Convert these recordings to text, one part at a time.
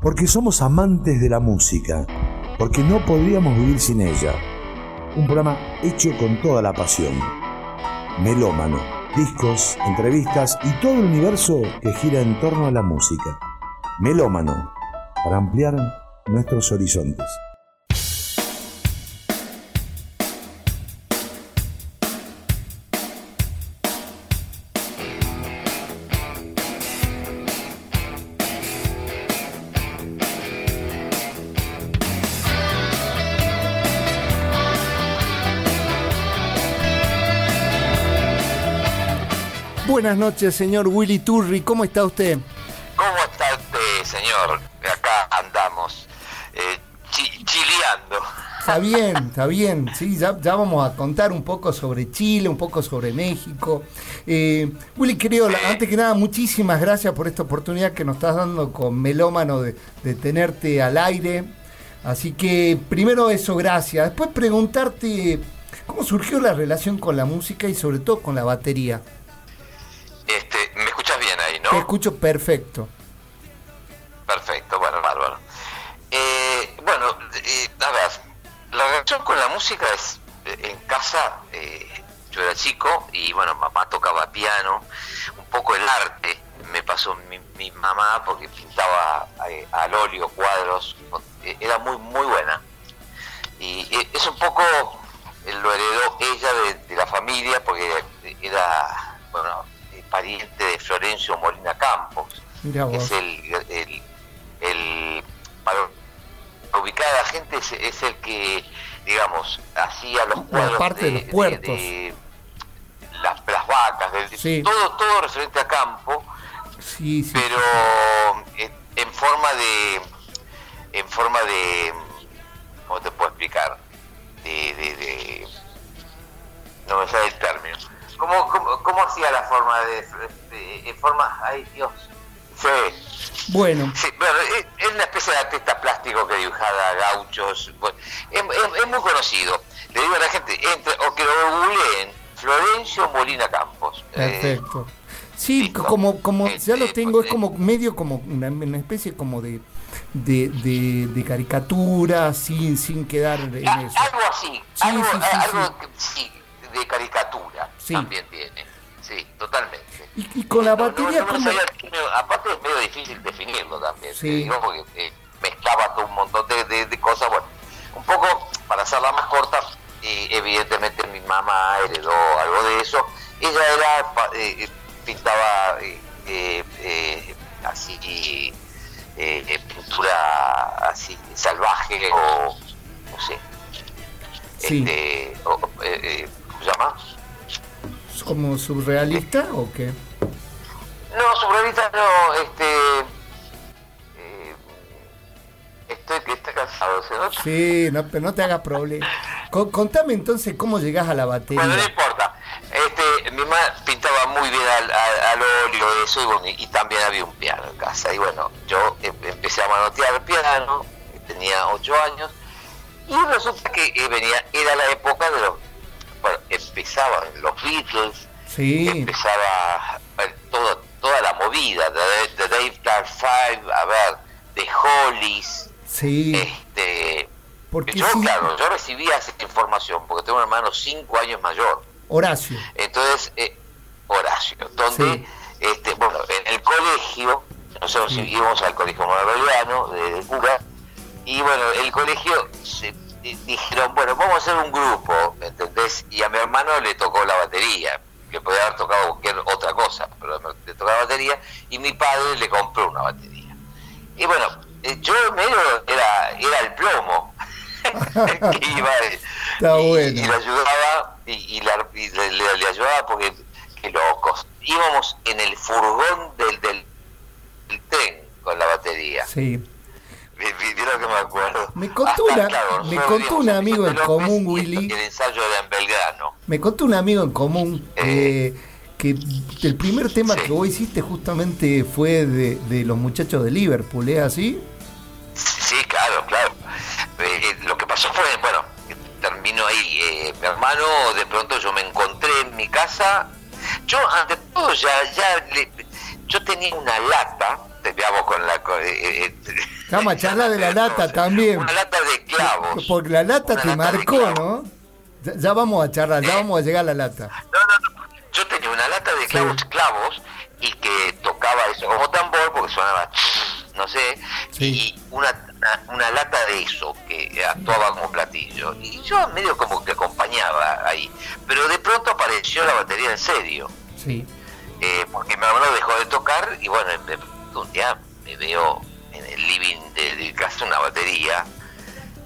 porque somos amantes de la música, porque no podríamos vivir sin ella. Un programa hecho con toda la pasión. Melómano, discos, entrevistas y todo el universo que gira en torno a la música. Melómano, para ampliar nuestros horizontes. Buenas noches, señor Willy Turri. ¿Cómo está usted? ¿Cómo está usted, señor? Acá andamos, eh, chileando. Está bien, está bien. Sí, ya, vamos a contar un poco sobre Chile, un poco sobre México. Eh, Willy, querido, antes que nada, muchísimas gracias por esta oportunidad que nos estás dando con Melómano de, de tenerte al aire. Así que primero eso, gracias. Después preguntarte cómo surgió la relación con la música y sobre todo con la batería. Te escucho perfecto. Perfecto, bueno, bárbaro. Eh, bueno, eh, a ver, la relación con la música es, eh, en casa, yo era chico y bueno, mamá tocaba piano, un poco el arte me pasó mi, mamá porque pintaba al óleo cuadros, era muy, muy buena. Y es un poco, lo heredó ella de, de la familia porque era, bueno, pariente de Florencio Molina Campos, que es el, el, para ubicar a la gente es, el que, digamos, hacía los cuadros parte de, los puertos. las, vacas, todo, todo referente a campo, pero eh, en forma de, en forma de, ¿cómo te puedo explicar? De, de, de no me sale el término ¿Cómo, cómo, hacía la forma de, en forma, ay Dios, sí. Bueno. Sí, bueno, es, una especie de artista plástico que dibujaba gauchos. es, muy conocido. Le digo a la gente, entre, o que lo googleen, Florencio Molina Campos. Eh, Perfecto. sí, como, como ya lo tengo, es como medio como una, especie como de, de, de, caricatura sin, sin quedar en eso. Algo así, algo, algo sí, de caricatura también tiene. Sí, totalmente. Y, con la batería. aparte es medio difícil definirlo también, digo, porque eh, mezclaba todo un montón de, cosas. Bueno, un poco, para hacerla más corta, eh, evidentemente mi mamá heredó algo de eso. Ella era, eh, pintaba así, pintura así salvaje o no sé. Este, ¿Cómo se llama? Como surrealista o qué? No, surrealista no, este... Eh, estoy que está cansado. Sí, no, pero no te hagas problema. contame entonces cómo llegás a la batería. Bueno, no importa. Este, mi mamá pintaba muy bien al, al, óleo eso y, bueno, y, también había un piano en casa. Y bueno, yo em, empecé a manotear el piano, tenía ocho años, y resulta que eh, venía, era la época de los empezaban los Beatles, empezaba toda, toda la movida de, Dave Dark Five, a ver, de Hollies, sí. este, porque yo, claro, yo recibía esa información porque tengo un hermano cinco años mayor. Horacio. Entonces, eh, Horacio, donde, este, bueno, en el colegio, nosotros íbamos al colegio monaroliano de, de Cuba, y bueno, el colegio se dijeron, bueno, vamos a hacer un grupo, ¿entendés? Y a mi hermano le tocó la batería, que podía haber tocado cualquier otra cosa, pero le tocó la batería, y mi padre le compró una batería. Y bueno, eh, yo medio era, era el plomo que iba y, le ayudaba, y, le, ayudaba porque que locos. Íbamos en el furgón del, del, del tren con la batería. Sí que me acuerdo. Me contó, me contó un amigo en común, Willy. El ensayo de Belgrano. Me contó un amigo en común eh, que el primer tema que vos hiciste justamente fue de, los muchachos de Liverpool, ¿es así? Sí, claro, claro. Eh, eh, lo que pasó fue, bueno, terminó ahí. mi hermano, de pronto yo me encontré en mi casa. Yo, ante todo, ya, ya yo tenía una lata terminamos con la... Eh, eh, Vamos a charlar de la lata también. Una lata de clavos. Porque la lata te marcó, ¿no? Ya, vamos a charlar, ya vamos a llegar a la lata. No, no, no. Yo tenía una lata de clavos, clavos y que tocaba eso como tambor porque sonaba, no sé, y una, una, lata de eso que actuaba como platillo. Y yo medio como que acompañaba ahí. Pero de pronto apareció la batería en serio. Sí. Eh, porque mi hermano dejó de tocar y bueno, un día me veo en el living de, casa una batería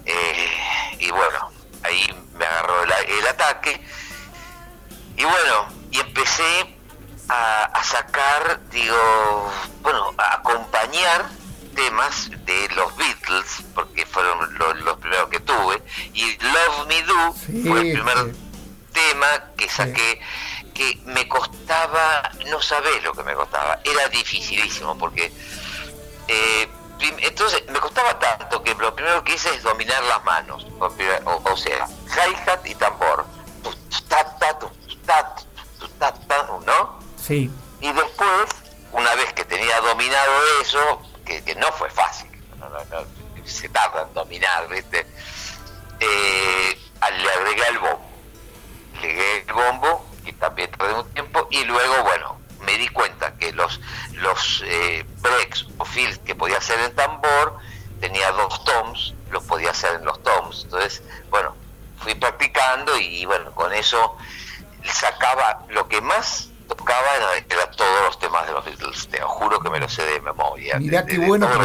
eh, y bueno, ahí me agarró el, ataque. Y bueno, y empecé a, sacar, digo, bueno, a acompañar temas de los Beatles, porque fueron los, primeros que tuve, y Love Me Do fue el primer tema que saqué que me costaba, no sabés lo que me costaba, era dificilísimo porque eh, entonces me costaba tanto que lo primero que hice es dominar las manos, o, sea, hi-hat y tambor, ¿no? Sí. Y después, una vez que tenía dominado eso, que, no fue fácil, se tarda en dominar, ¿viste? Eh, le agregué el bombo. Le agregué el bombo que también tardé un tiempo, y luego, bueno, me di cuenta que los, los eh, breaks o fills que podía hacer en tambor, tenía dos toms, los podía hacer en los toms. Entonces, bueno, fui practicando y bueno, con eso sacaba lo que más tocaba era, todos los temas de los Beatles, te juro que me lo sé de memoria. Mirá qué bueno que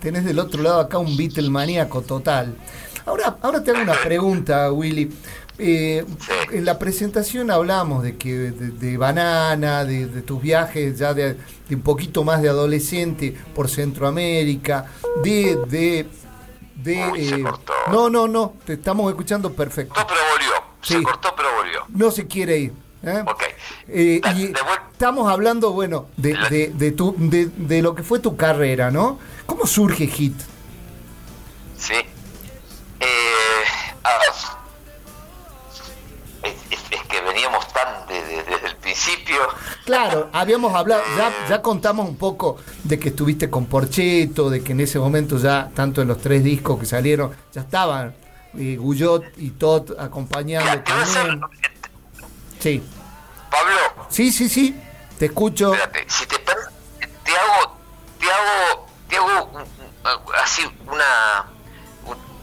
tenés del otro lado acá un Beatle maníaco total. Ahora, ahora te hago una pregunta, Willy. Eh, en la presentación hablamos de que de, banana, de, tus viajes ya de, un poquito más de adolescente por Centroamérica, de de de eh, no no no te estamos escuchando perfecto. No, pero volvió. Se cortó pero volvió. No se quiere ir. ¿eh? eh y estamos hablando bueno de, de, tu, de, lo que fue tu carrera, ¿no? ¿Cómo surge Hit? Sí. Claro, habíamos hablado, ya, ya contamos un poco de que estuviste con Porcheto, de que en ese momento ya, tanto en los tres discos que salieron, ya estaban eh, Guyot y Todd acompañando también. Sí. Pablo. Sí, sí, sí, te escucho. Espérate, si te, te hago, te hago, te hago así una,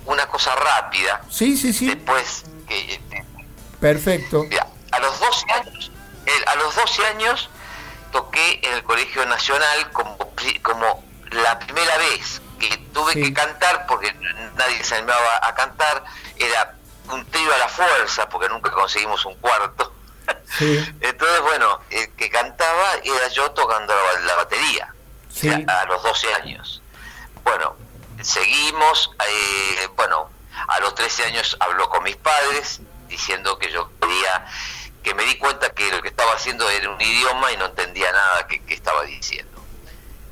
una cosa rápida. Sí, sí, sí. Después que... Perfecto a los 12 años, a los 12 años toqué en el Colegio Nacional como, como la primera vez que tuve que cantar, porque nadie se animaba a cantar, era un trío a la fuerza, porque nunca conseguimos un cuarto. Entonces, bueno, el que cantaba era yo tocando la, batería, a los 12 años. Bueno, seguimos, eh, bueno, a los 13 años habló con mis padres diciendo que yo quería que me di cuenta que lo que estaba haciendo era un idioma y no entendía nada que, estaba diciendo.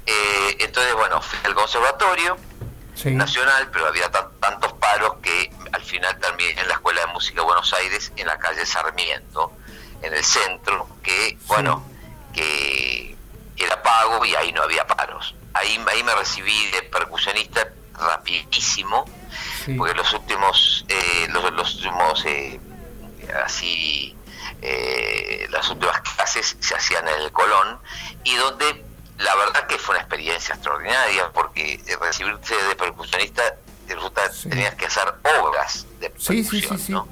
Eh, entonces, bueno, fui al conservatorio nacional, pero había tantos paros que al final también en la Escuela de Música de Buenos Aires, en la calle Sarmiento, en el centro, que, bueno, que era pago y ahí no había paros. Ahí, ahí me recibí de percusionista rapidísimo, porque los últimos, eh, los, los últimos eh, así eh, las últimas clases se hacían en el Colón y donde la verdad que fue una experiencia extraordinaria porque recibirse de percusionista resulta tenías que hacer obras de percusión,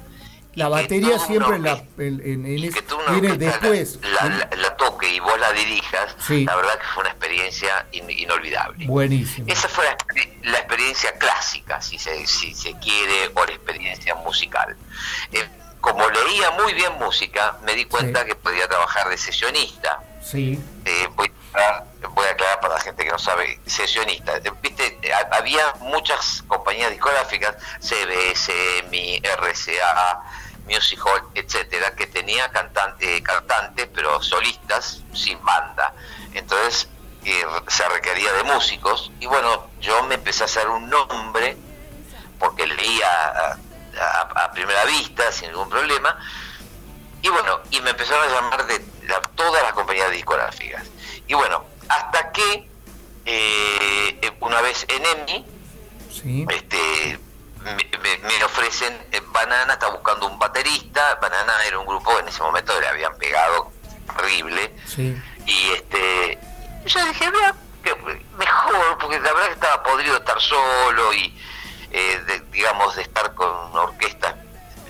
La batería siempre en, la, en, viene después. La, toque y vos la dirijas, la verdad que fue una experiencia inolvidable. Buenísimo. Esa fue la, experiencia clásica, si se, si se quiere, o la experiencia musical. Eh, como leía muy bien música, me di cuenta que podía trabajar de sesionista. Sí. Eh, voy, a, aclarar para la gente que no sabe, sesionista. Eh, viste, eh, había muchas compañías discográficas, CBS, Mi, RCA, Music Hall, etcétera, que tenía cantante, cantantes, pero solistas, sin banda. Entonces se requería de músicos. Y bueno, yo me empecé a hacer un nombre porque leía a, primera vista, sin ningún problema. Y bueno, y me empezaron a llamar de todas las compañías discográficas. Y bueno, hasta que eh, una vez en EMI, este, me, ofrecen, eh, Banana está buscando un baterista, Banana era un grupo en ese momento le habían pegado horrible, y este yo dije, mejor, porque la verdad que estaba podrido estar solo y eh, digamos de estar con una orquesta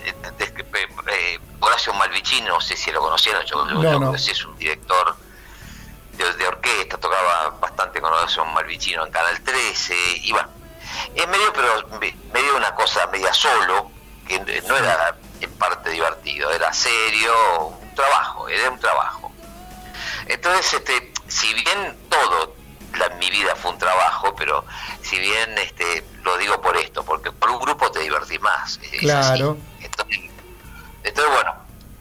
eh, Horacio Malvicino, no sé si lo conocieron, yo, no, es un director de, orquesta, tocaba bastante con Horacio Malvicino en Canal 13, y bueno, es medio, pero medio una cosa media solo, que no era en parte divertido, era serio, un trabajo, era un trabajo. Entonces, este, si bien todo la, mi vida fue un trabajo, pero si bien este, lo digo por esto, porque por un grupo te divertís más. Claro. Entonces, bueno,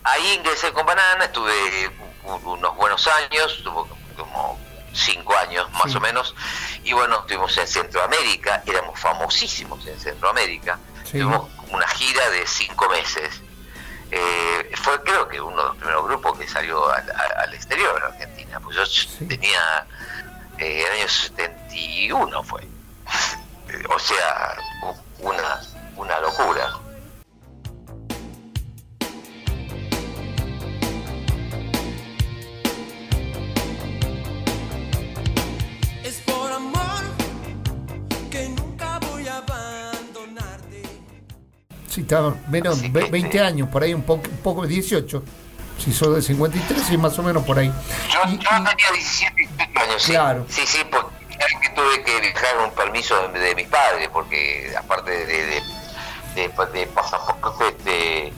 ahí ingresé con Banana, estuve unos buenos años, estuvo como cinco años más o menos, y bueno, estuvimos en Centroamérica, éramos famosísimos en Centroamérica, tuvimos una gira de cinco meses. Eh, fue creo que uno de los primeros grupos que salió al, exterior de Argentina, pues yo tenía, eh, el año 71 fue, o sea, una, una locura. Sí, estaba menos, 20 años, por ahí un poco, un poco 18. Si sos de 53, sí, más o menos por ahí. Yo, tenía 17 años. Claro. Sí, sí, porque tuve que dejar un permiso de, mis padres, porque aparte de, de, de, de pasaporte, este,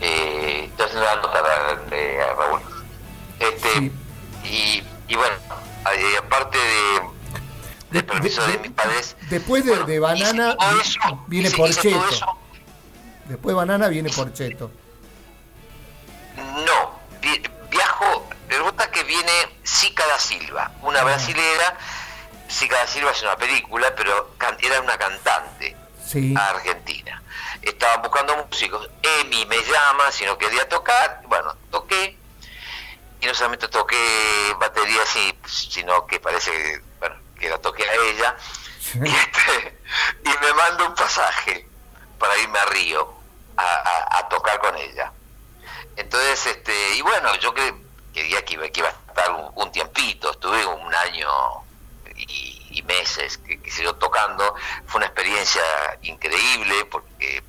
eh, haciendo la nota de, Raúl. Este, y, y bueno, aparte de permiso de, mis padres. Después de, banana viene Porcheto. Después banana viene Porcheto. No, viajo, pregunta que viene Sica da Silva, una ah. brasilera. Sica da Silva es una película, pero era una cantante argentina. Estaban buscando músicos. Emi me llama si no quería tocar. Bueno, toqué. Y no solamente toqué batería, sino que parece bueno, que la toqué a ella, este, y, me manda un pasaje para irme a Río a, tocar con ella. Entonces, este, y bueno, yo que, quería que iba, que iba a estar un, tiempito, estuve un año y, meses que, que siguió tocando, fue una experiencia increíble porque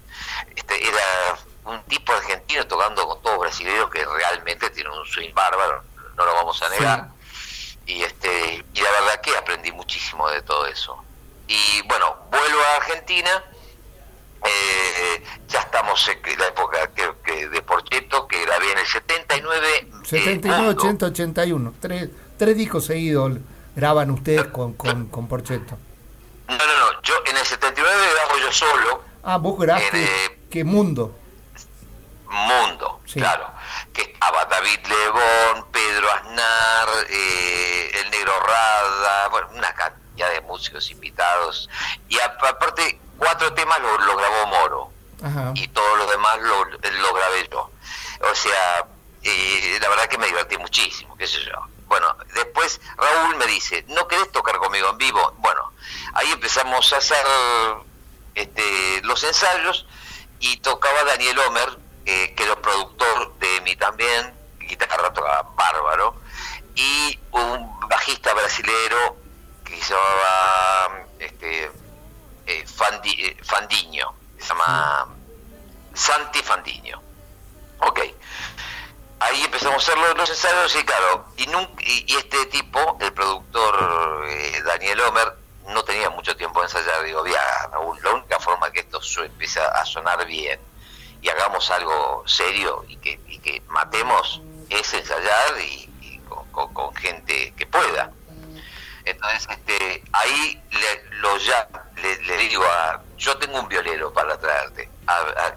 este, era un tipo argentino tocando con todos brasileños que realmente tiene un swing bárbaro, no lo vamos a negar. Y este y la verdad que aprendí muchísimo de todo eso. Y bueno vuelvo a Argentina eh, ya estamos en la época que, de Porcheto que grabé en el 79 79 80 81 tres, tres discos seguidos graban ustedes con, con, con Porcheto no no no yo en el 79 grabo yo solo. Ah vos grabaste eh, qué mundo. Mundo claro. Que estaba David Lebón, Pedro Aznar, eh, el Negro Rada, bueno, una cantidad de músicos invitados. Y aparte, cuatro temas lo, grabó Moro. Y todos los demás lo, lo grabé yo. O sea, eh, la verdad que me divertí muchísimo, qué sé yo. Bueno, después Raúl me dice, ¿no querés tocar conmigo en vivo? Bueno, ahí empezamos a hacer este, los ensayos y tocaba Daniel Homer, eh, que era productor de mí también, guitarra tocaba bárbaro, y un bajista brasilero que se llamaba este, eh, eh, Fandiño, se llama Santi Fandiño. Ok. Ahí empezamos a hacer los, ensayos y claro, y, y, este tipo, el productor Daniel Homer, no tenía mucho tiempo de ensayar. Digo, la única forma que esto empiece a sonar bien y hagamos algo serio y que, que matemos es ensayar y, con, gente que pueda. Entonces, este, ahí le, lo ya, le, digo a, yo tengo un violero para traerte,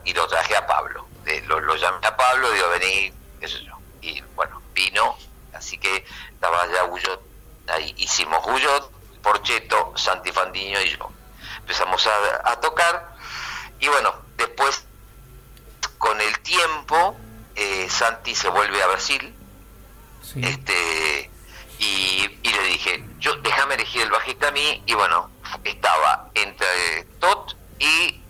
y lo traje a Pablo. lo, lo, llamé a Pablo, digo, vení, qué sé yo. Y bueno, vino, así que estaba ya Guyot, ahí hicimos Guyot, Porcheto, Santi Fandiño y yo. Empezamos a, a tocar, y bueno, después con el tiempo, eh, Santi se vuelve a Brasil. Este, y, le dije, yo déjame elegir el bajista a mí y bueno, estaba entre Tot y,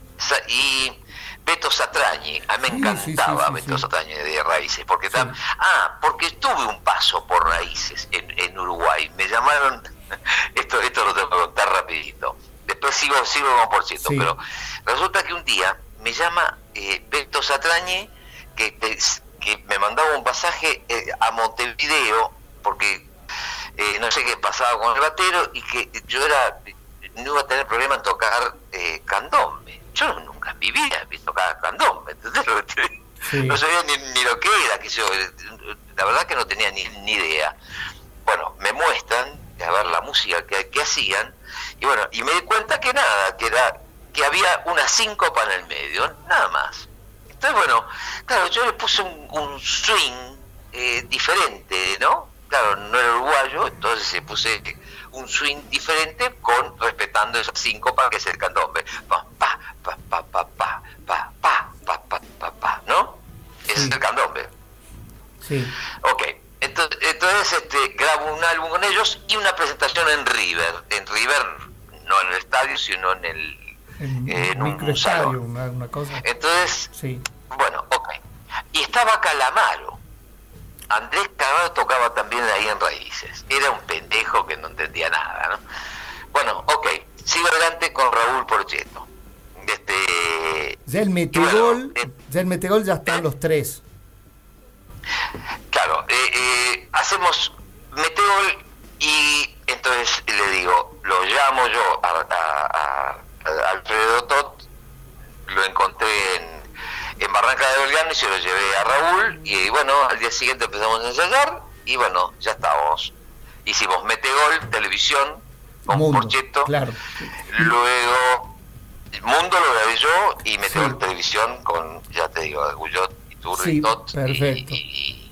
y Beto Satrañi. A mí me encantaba Beto Satrañi de Raíces, porque ah, porque tuve un paso por Raíces en, Uruguay. Me llamaron, esto, esto lo tengo que contar rapidito. Después sigo, sigo como por cierto, pero resulta que un día me llama eh, Beto Satrañi que, que me mandaba un pasaje eh, a Montevideo porque eh, no sé qué pasaba con el batero y que yo era no iba a tener problema en tocar eh, candombe. Yo nunca en mi vida he tocado candombe, No sabía ni, lo que era, que yo, la verdad que no tenía ni, ni idea. Bueno, me muestran a ver la música que, que hacían y bueno, y me di cuenta que nada, que era que había una síncopa en el medio, nada más. Entonces, bueno, claro, yo le puse un, swing eh, diferente, ¿no? Claro, no era uruguayo, entonces le puse un swing diferente con respetando esa síncopa que es el candombe. Pa, pa, pa, pa, pa, pa, pa, pa, pa, pa, pa, pa, ¿no? Ese es el candombe. Sí. Ok, entonces, entonces este, grabo un álbum con ellos y una presentación en River. En River, no en el estadio, sino en el en, un, salón. Una, cosa. Entonces, sí. bueno, ok. Y estaba Calamaro. Andrés Calamaro tocaba también ahí en Raíces. Era un pendejo que no entendía nada, ¿no? Bueno, ok. Sigo adelante con Raúl Porcheto. Este, ya el Metegol, eh, ya el Metegol ya están los tres. Claro, eh, eh, hacemos Metegol y entonces le digo, lo llamo yo a Alfredo Tot, lo encontré en, Barranca de Belgrano y se lo llevé a Raúl y bueno, al día siguiente empezamos a ensayar y bueno, ya estábamos. Hicimos Metegol, televisión, con Mundo, Porcheto, claro. luego Mundo lo grabé yo y Metegol Televisión con, ya te digo, Guyot, y Tot y,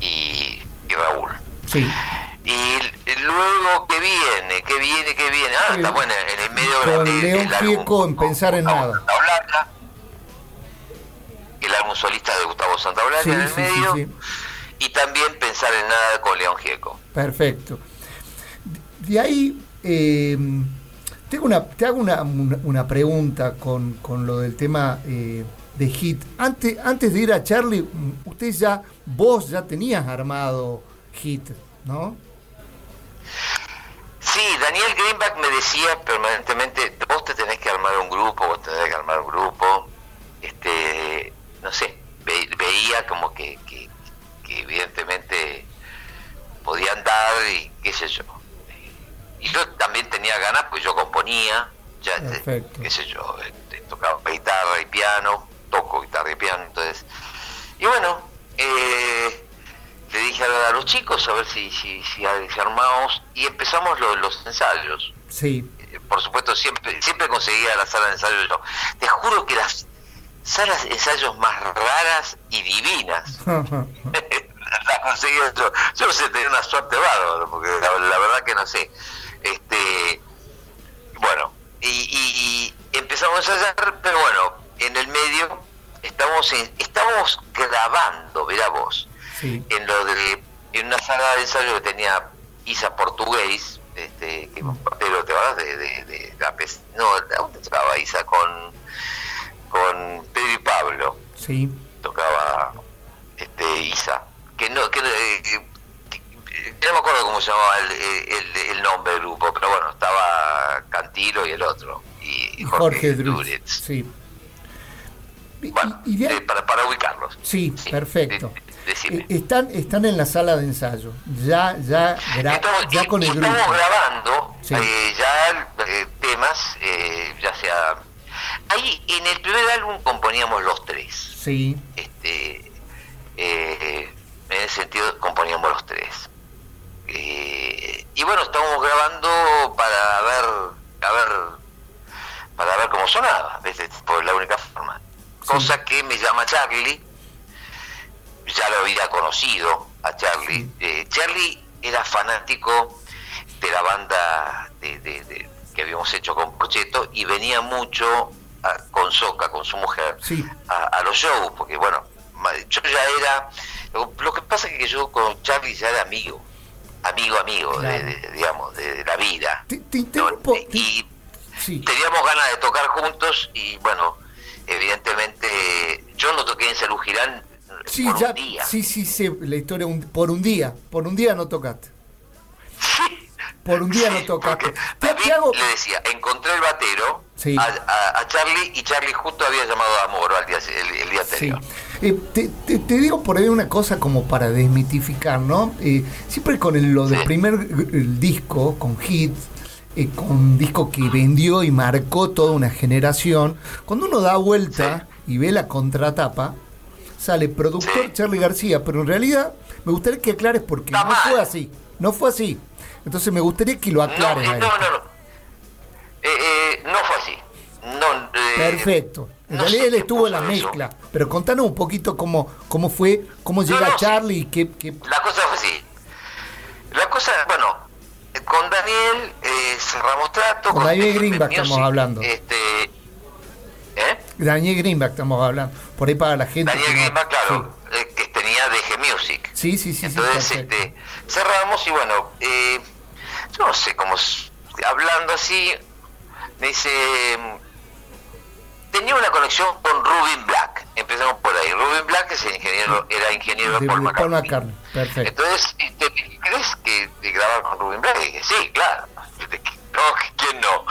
y, y Raúl. Sí. Y luego, ¿qué viene? ¿Qué viene? ¿Qué viene? Ah, está bueno, en el medio Con de, León Gieco en Pensar en Nada. El álbum solista de Gustavo Santaolalla en el medio. y también Pensar en Nada con León Gieco. Perfecto. De ahí, eh, tengo una, te hago una, una, pregunta con, con, lo del tema eh, de Hit. Antes, antes de ir a Charlie, usted ya, vos ya tenías armado Hit, ¿no? Sí, Daniel Greenback me decía permanentemente, vos te tenés que armar un grupo, vos tenés que armar un grupo. Este, no sé, veía como que, que, evidentemente podían dar y qué sé yo. Y yo también tenía ganas, pues yo componía, ya, este, qué sé yo, este, tocaba guitarra y piano, toco guitarra y piano, entonces. Y bueno, eh, le dije a, los chicos a ver si, si, si, armamos y empezamos los ensayos. Sí. Eh, por supuesto, siempre siempre conseguía la sala de ensayos yo. Te juro que las salas de ensayos más raras y divinas las conseguía yo. Yo no sé, tenía una suerte bárbara, porque la, verdad que no sé. Este, bueno, y, y, empezamos a ensayar, pero bueno, en el medio estamos, estamos grabando, verá vos en lo de en una sala de ensayo que tenía Isa Portugués, este, que, pero te vas de, de, de, la no, ¿dónde tocaba Isa? Con, con Pedro y Pablo. Sí. Tocaba este Isa. Que no, que, no me acuerdo cómo se llamaba el, el, nombre del grupo, pero bueno, estaba Cantilo y el otro. Y, Jorge, Jorge Sí. Bueno, eh, para, para ubicarlos. Sí, perfecto. Eh, están, están en la sala de ensayo, ya, ya, ya con el grupo. Estamos grabando eh, ya eh, temas, ya sea... Ahí en el primer álbum componíamos los tres. Sí. Este, en ese sentido componíamos los tres. y bueno, estamos grabando para ver, a ver, para ver cómo sonaba, por la única forma. Cosa que me llama Charlie ya lo había conocido a Charlie. Eh, Charlie era fanático de la banda de, que habíamos hecho con Porcheto y venía mucho con Soca, con su mujer, a, los shows, porque bueno, yo ya era... Lo, que pasa es que yo con Charlie ya era amigo. amigo, amigo, de, digamos, de, la vida. Te, y teníamos ganas de tocar juntos y bueno, evidentemente yo no toqué en Salud Girán sí, por un día. Sí, sí, sí, la historia por un día, por un día no tocaste. Sí. Por un día no tocaste. le decía, encontré el batero a, Charlie y Charlie justo había llamado a Moro al día, el, día anterior. Eh, te, digo por ahí una cosa como para desmitificar, ¿no? Eh, siempre con el, lo del primer disco, con hits, eh, con un disco que vendió y marcó toda una generación, cuando uno da vuelta y ve la contratapa, sale productor Charlie García, pero en realidad me gustaría que aclares porque no fue así, no fue así. Entonces me gustaría que lo aclares. No, no, no. Eh, no fue así. No, Perfecto. En realidad él estuvo en la mezcla, pero contanos un poquito cómo, cómo fue, cómo llega Charlie y qué, qué, La cosa fue así. La cosa, bueno, con Daniel eh, cerramos trato. Con, Daniel Greenback estamos hablando. Este, ¿eh? Daniel Greenback estamos hablando. Por ahí para la gente. Daniel Greenback, claro, eh, que tenía DG Music. Sí, sí, sí. Entonces este, cerramos y bueno, eh, yo no sé cómo, hablando así, me dice tenía una conexión con Rubin Black. Empezamos por ahí. Rubin Black es el ingeniero, era ingeniero de, Paul McCartney. Perfecto. Entonces, ¿crees que de grabar con Rubin Black? Y dije, sí, claro. No, ¿quién no?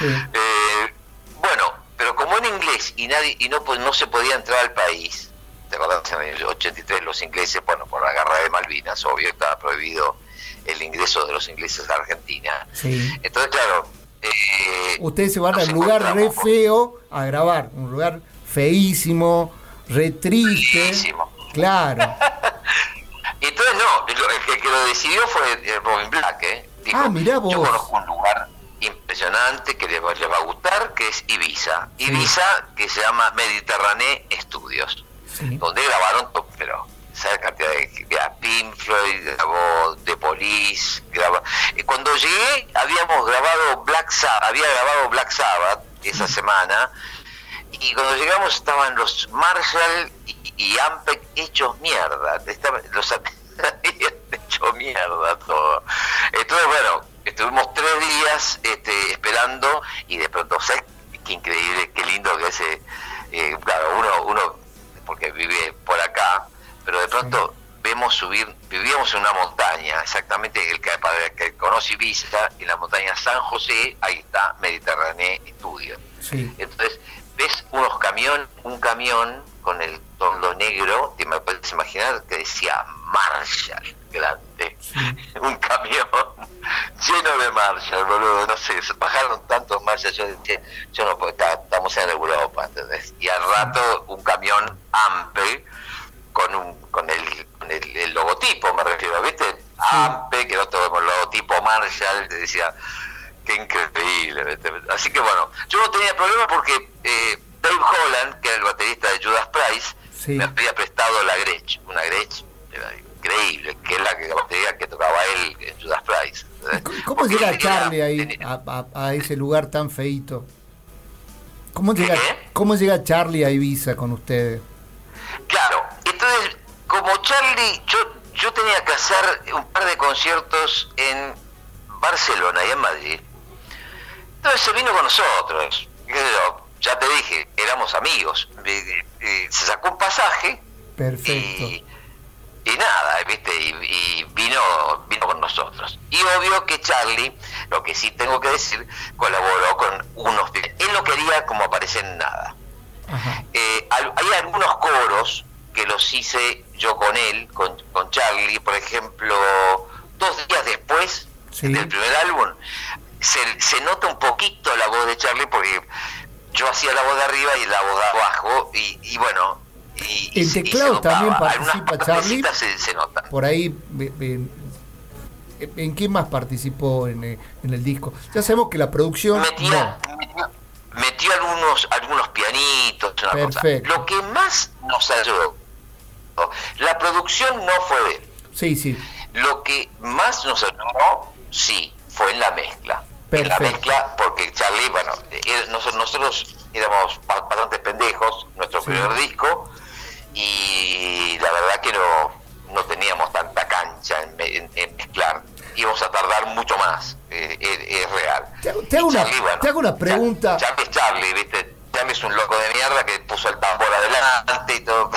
eh, bueno, pero como en inglés y nadie y no pues no se podía entrar al país, ¿te acordás? En el 83 los ingleses, bueno, por la guerra de Malvinas, obvio, estaba prohibido el ingreso de los ingleses a Argentina. Sí. Entonces, claro, eh, Ustedes se van al lugar re feo a grabar, un lugar feísimo, re triste. Claro. Entonces no, el que, lo decidió fue eh, Robin Black, ¿eh? ah, mirá vos. Yo conozco un lugar impresionante que les va, a gustar, que es Ibiza. Ibiza, que se llama Mediterráneo Studios, donde grabaron, pero ¿sabes cantidad de, Pink Floyd, grabó The Police, graba, y cuando llegué habíamos grabado Black Sabbath, había grabado Black Sabbath esa semana, y cuando llegamos estaban los Marshall y, y Ampeg hechos mierda, estaban, los habían hecho mierda todo. Entonces bueno, estuvimos tres días este, esperando y de pronto, ¿sabes qué increíble, qué lindo que ese, eh, claro, uno, uno, porque vive por acá, pero de pronto vemos subir, vivíamos en una montaña, exactamente el que, para el que conoce Ibiza, en la montaña San José, ahí está Mediterráneo Estudio. Entonces, ves unos camiones, un camión con el tono negro, que me puedes imaginar que decía Marshall, grande, un camión lleno de Marshall, boludo, no sé, se bajaron tantos Marshall, yo decía, yo no puedo, estamos en Europa, ¿entendés? Y al rato un camión amplio con, un, con, el, con el, logotipo, me refiero, ¿viste? AMPE, que todo el logotipo Marshall, te decía, qué increíble. Así que bueno, yo no tenía problema porque eh, Dave Holland, que era el baterista de Judas Price, me había prestado la Gretsch, una Gretsch increíble, que es la, que, la batería que tocaba él en Judas Price. ¿Cómo llega Charlie ahí, a, a, ese lugar tan feito? ¿Cómo llega, ¿Cómo llega Charlie a Ibiza con ustedes? Claro, entonces, como Charlie, yo, yo tenía que hacer un par de conciertos en Barcelona y en Madrid. Entonces se vino con nosotros. ya te dije, éramos amigos. Se sacó un pasaje. Perfecto. Y, nada, ¿viste? Y, vino, vino con nosotros. Y obvio que Charlie, lo que sí tengo que decir, colaboró con unos... Él no quería como aparecer en nada. Eh, hay algunos coros que los hice yo con él, con, con Charlie, por ejemplo, dos días después del primer álbum, se, nota un poquito la voz de Charlie porque yo hacía la voz de arriba y la voz de abajo, y, bueno. Y, el teclado también participa Charlie. Se, nota. Por ahí. ¿En qué más participó en, eh, en, el disco? Ya sabemos que la producción. Metió, algunos, algunos pianitos. Lo que más nos ayudó la producción no fue de él. Sí, sí. Lo que más nos ayudó, sí, fue en la mezcla. En la mezcla, porque Charlie, bueno, nosotros, éramos bastante pendejos, nuestro primer disco, y la verdad que no, no teníamos tanta cancha en, mezclar. Íbamos a tardar mucho más, eh, es, real. Te hago, una, te hago una pregunta. Charlie es Charlie, ¿viste? Charlie es un loco de mierda que puso el tambor adelante y todo.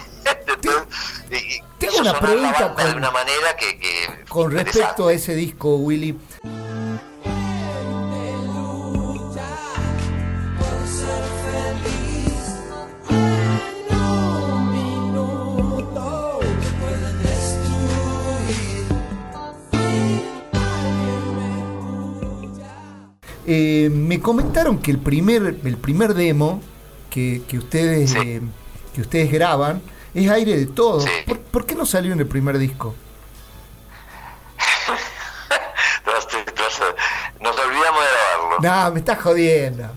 Te, hago una pregunta de una manera que, que con respecto a ese disco, Willy. Eh, me comentaron que el primer, el primer demo que, ustedes, eh, que ustedes graban es aire de todo. ¿Por, qué no salió en el primer disco? Nos olvidamos de grabarlo. No, me estás jodiendo.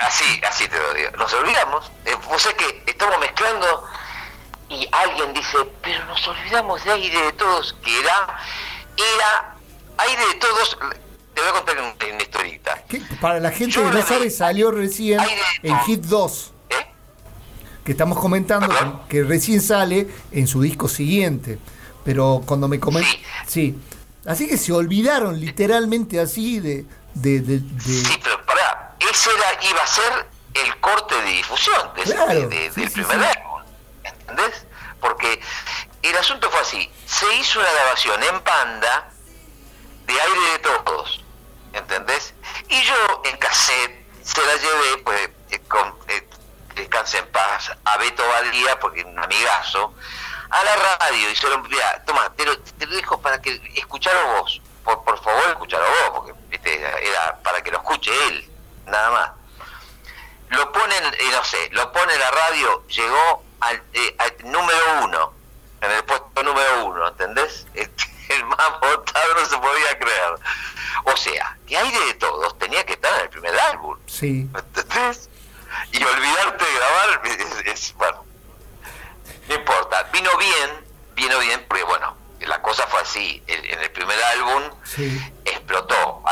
Así, así te lo digo. Nos olvidamos. Eh, vos que estamos mezclando y alguien dice, pero nos olvidamos de aire de todos, que era, era aire de todos te voy a contar una, historita. Para la gente que no sabe, salió recién en Hit 2. ¿Eh? Que estamos comentando que, recién sale en su disco siguiente. Pero cuando me comentan. Sí. Así que se olvidaron literalmente así de. de, Sí, pero pará. Ese era, iba a ser el corte de difusión del primer álbum. ¿Entendés? Porque el asunto fue así. Se hizo una grabación en Panda de aire de todos. ¿Entendés? Y yo en cassette se la llevé, pues, eh, con, eh, en paz, a Beto Badía, porque un amigazo, a la radio y se lo envía, toma, te lo, dejo para que escucharo vos, por, por favor escuchalo vos, porque era para que lo escuche él, nada más. Lo ponen, eh, no sé, lo pone la radio, llegó al, al número uno, en el puesto número uno, ¿entendés? el más votado no se podía creer. O sea, que aire de todos tenía que estar en el primer álbum. Sí. ¿Entendés? Y olvidarte de grabar es, bueno, no importa. Vino bien, vino bien, porque bueno, la cosa fue así. en el primer álbum explotó.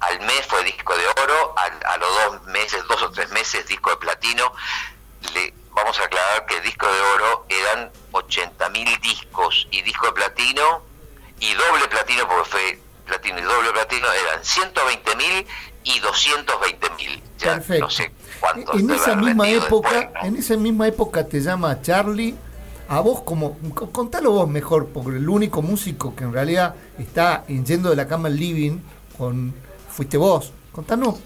Al, mes fue disco de oro, a los dos meses, dos o tres meses, disco de platino. Le, vamos a aclarar que el disco de oro eran 80.000 discos y disco de platino y doble platino, porque fue platino y doble platino, eran 120 mil y 220 mil. Perfecto. No sé cuántos. En esa misma época, en esa misma época te llama Charlie. A vos como, contalo vos mejor, porque el único músico que en realidad está yendo de la cama al living con, fuiste vos. Contanos,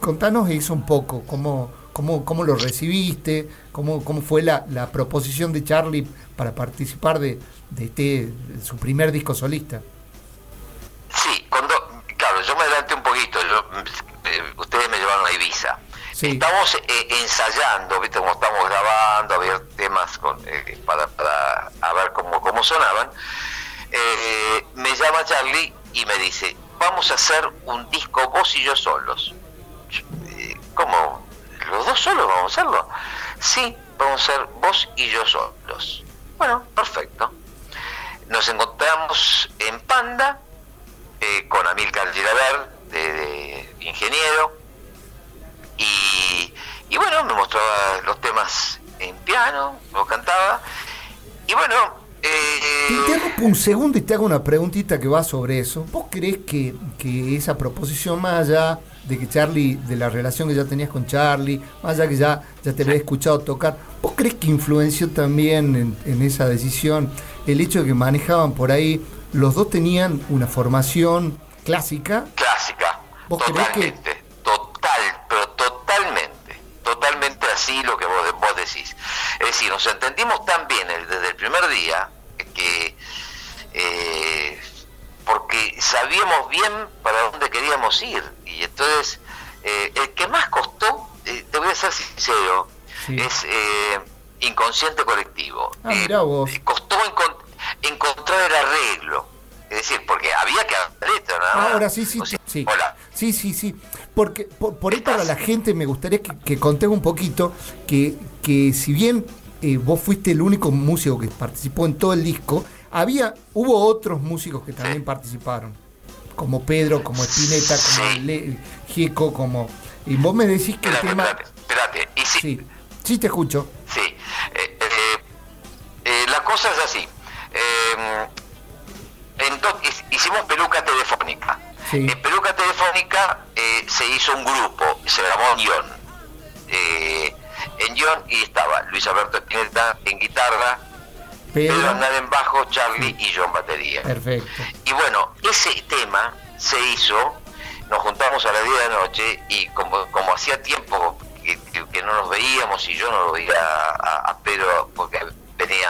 contanos eso un poco, cómo, cómo, cómo lo recibiste, cómo, cómo fue la, la proposición de Charlie para participar de, de este, su primer disco solista. Sí, cuando, claro, yo me adelanté un poquito, eh, ustedes me llevaron a Ibiza. Estamos eh, ensayando, ¿viste? Como estamos grabando, había temas con, eh, para, para a ver cómo, cómo sonaban. me llama Charlie y me dice, vamos a hacer un disco vos y yo solos. ¿Cómo? ¿Los dos solos vamos a hacerlo? Sí, vamos a ser vos y yo solos. Bueno, perfecto. Nos encontramos en Panda eh, con Amilcar Giraber, de, ingeniero, y, bueno, me mostraba los temas en piano, lo cantaba, y bueno... Eh, te interrumpo un segundo y te hago una preguntita que va sobre eso. ¿Vos crees que, que esa proposición más allá de que Charlie, de la relación que ya tenías con Charlie, más allá que ya, ya te había escuchado tocar, ¿vos crees que influenció también en, en esa decisión el hecho de que manejaban por ahí, los dos tenían una formación clásica. Clásica. ¿Vos totalmente, que... total, pero totalmente, totalmente así lo que vos, vos decís. Es decir, nos entendimos tan bien desde el primer día que eh, porque sabíamos bien para dónde queríamos ir. Y entonces, eh, el que más costó, eh, te voy a ser sincero, es inconsciente colectivo. Ah, vos. Costó encontrar el arreglo. Es decir, porque había que hacer esto, ¿no? Ahora sí, sí, sí. Hola. Sí, sí, sí. Porque por, por ahí para la gente me gustaría que, que contés un poquito que, que si bien eh, vos fuiste el único músico que participó en todo el disco, había, hubo otros músicos que también participaron. Como Pedro, como Espineta, como Gieco, como. Y vos me decís que el tema. Espérate, Y sí, sí, te escucho. Sí. En Peluca Telefónica eh, se hizo un grupo, se llamó Guión. Eh, en Guión y estaba Luis Alberto Espineta en guitarra, Pedro, Pedro en bajo, Charlie y yo en batería. Perfecto. Y bueno, ese tema se hizo, nos juntamos a las 10 de la noche y como, como hacía tiempo que, no nos veíamos y yo no lo veía a, Pedro porque venía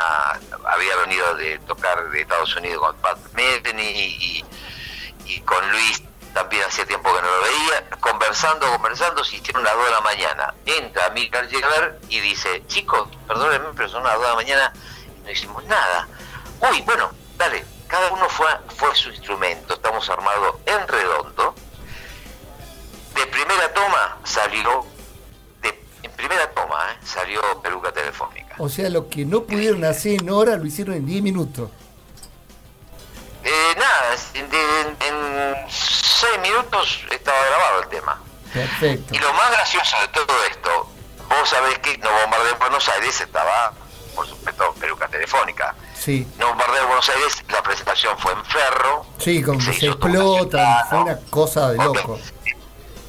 había venido de tocar de Estados Unidos con Pat Metheny y, con Luis también hacía tiempo que no lo veía, conversando, conversando, se hicieron las 2 de la mañana. Entra Milcar Llegar y dice, chicos, perdónenme, pero son las 2 de la mañana y no hicimos nada. Uy, bueno, dale, cada uno fue, fue su instrumento, estamos armados en redondo. De primera toma salió primera toma ¿eh? salió peluca telefónica. O sea, lo que no pudieron hacer en hora lo hicieron en 10 minutos. Eh, nada, en 6 minutos estaba grabado el tema. Perfecto. Y lo más gracioso de todo esto, vos sabés que No Bombardeo en Buenos Aires estaba, por supuesto, peluca telefónica. Sí. No Bombardeo en Buenos Aires, la presentación fue en Ferro. Sí, como se, se explota, fue una cosa de loco.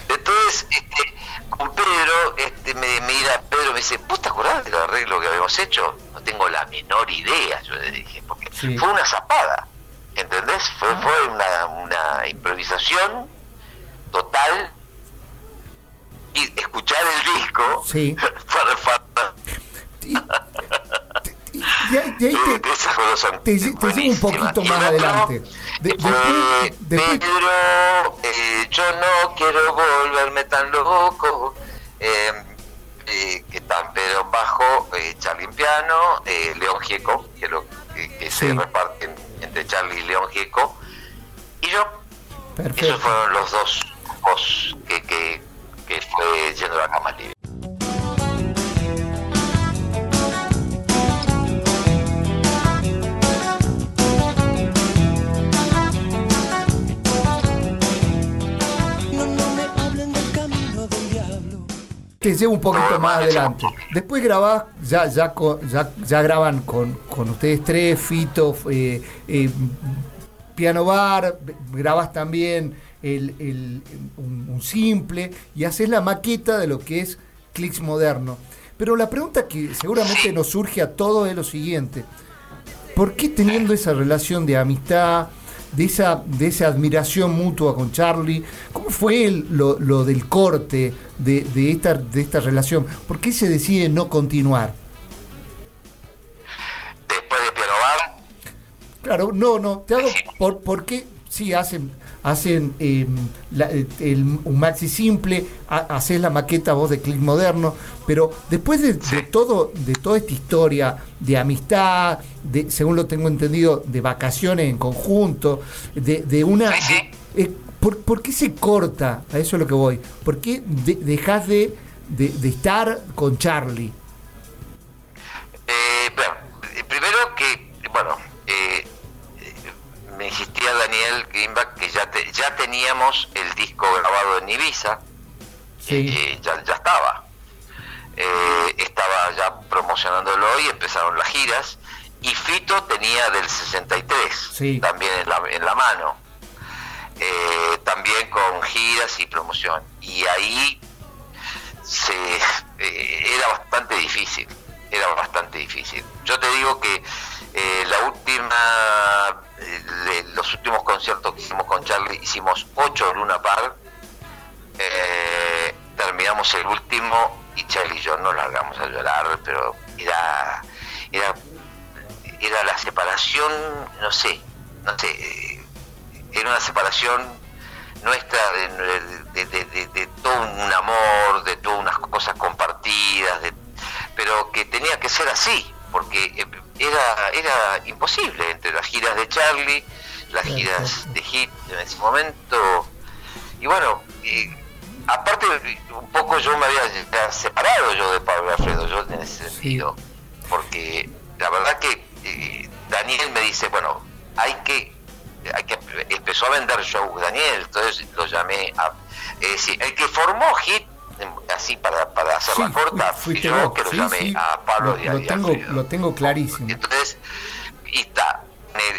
Entonces, este, con Pedro, este, me, mira Pedro me dice, ¿vos te acordás del arreglo que habíamos hecho? No tengo la menor idea, yo le dije, porque fue una zapada, ¿entendés? Fue, ah. fue una, una improvisación total y escuchar el disco sí. para, te, te, un poquito más adelante. Pedro, eh, yo no quiero volverme tan loco. Eh, eh, que están Pedro bajo, Charlie en piano, León Gieco, que, lo, que, se reparten entre Charlie y León Gieco, y yo. Esos fueron los dos, dos que, que, que fue yendo a la cama libre. Te llevo un poquito más adelante. Después grabás, ya, ya, ya, graban con, ustedes tres, Fito, eh, eh, Piano Bar, grabas también el, un, simple y haces la maqueta de lo que es Clicks Moderno. Pero la pregunta que seguramente nos surge a todos es lo siguiente. ¿Por qué teniendo esa relación de amistad, de esa, de esa admiración mutua con Charlie. ¿Cómo fue lo, del corte de, de, esta, de esta relación? ¿Por qué se decide no continuar? Después de Piano Claro, no, no, te hago, por, ¿por qué sí hacen hacen em, un maxi simple, haces la maqueta voz de Click Moderno, pero después de, todo, de toda esta historia de amistad, de, según lo tengo entendido, de vacaciones en conjunto, de, una... Eh, ¿por, qué se corta? A eso es lo que voy. ¿Por qué dejas de, de, estar con Charlie? Teníamos el disco grabado en Ibiza, sí. ya, ya estaba. Eh, estaba ya promocionándolo y empezaron las giras. Y Fito tenía del 63 también en la, en la mano. Eh, también con giras y promoción. Y ahí se, eh, era bastante difícil. Era bastante difícil. Yo te digo que la última de los últimos conciertos que hicimos con Charlie, hicimos ocho Luna Park, eh, terminamos el último y Charlie y yo nos largamos a llorar, pero era, era, era la separación, no sé, no sé, era una separación nuestra de, de, todo un amor, de todas unas cosas compartidas, pero que tenía que ser así, porque eh, era, era imposible entre las giras de Charlie, las giras de Hit en ese momento. Y bueno, aparte un poco yo me había separado yo de Pablo Alfredo, yo en ese sentido, porque la verdad que eh, Daniel me dice, bueno, hay que, hay que, empezó a vender shows Daniel, entonces lo llamé a, es decir, el que formó Hit así para, para hacer la corta, fui yo que lo llamé a Pablo lo, lo tengo, lo tengo clarísimo. Entonces, y está,